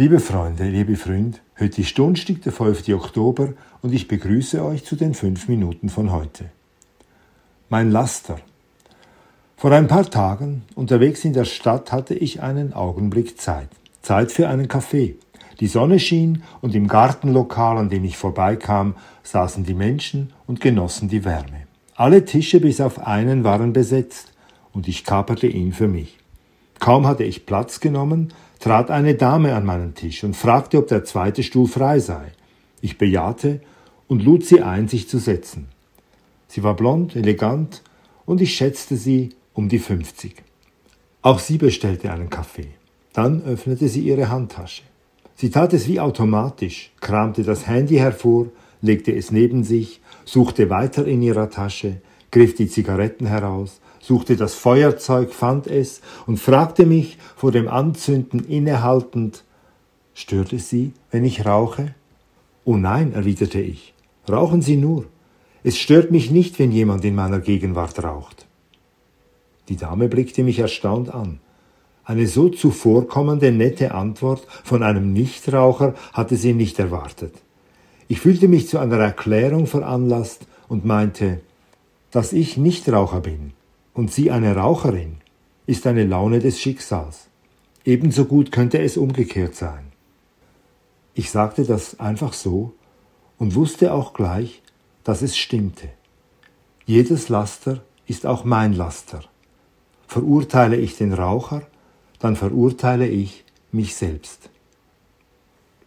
Liebe Freunde, liebe Freund, heute ist Donnerstag, der 5. Oktober und ich begrüße euch zu den fünf Minuten von heute. Mein Laster. Vor ein paar Tagen, unterwegs in der Stadt, hatte ich einen Augenblick Zeit. Zeit für einen Kaffee. Die Sonne schien und im Gartenlokal, an dem ich vorbeikam, saßen die Menschen und genossen die Wärme. Alle Tische bis auf einen waren besetzt und ich kaperte ihn für mich. Kaum hatte ich Platz genommen, trat eine Dame an meinen Tisch und fragte, ob der zweite Stuhl frei sei. Ich bejahte und lud sie ein, sich zu setzen. Sie war blond, elegant und ich schätzte sie um die 50. Auch sie bestellte einen Kaffee. Dann öffnete sie ihre Handtasche. Sie tat es wie automatisch, kramte das Handy hervor, legte es neben sich, suchte weiter in ihrer Tasche, griff die Zigaretten heraus, suchte das Feuerzeug, fand es und fragte mich vor dem Anzünden innehaltend, stört es Sie, wenn ich rauche? Oh nein, erwiderte ich, rauchen Sie nur. Es stört mich nicht, wenn jemand in meiner Gegenwart raucht. Die Dame blickte mich erstaunt an. Eine so zuvorkommende, nette Antwort von einem Nichtraucher hatte sie nicht erwartet. Ich fühlte mich zu einer Erklärung veranlasst und meinte, dass ich Nichtraucher bin und sie eine Raucherin, ist eine Laune des Schicksals. Ebenso gut könnte es umgekehrt sein. Ich sagte das einfach so und wusste auch gleich, dass es stimmte. Jedes Laster ist auch mein Laster. Verurteile ich den Raucher, dann verurteile ich mich selbst.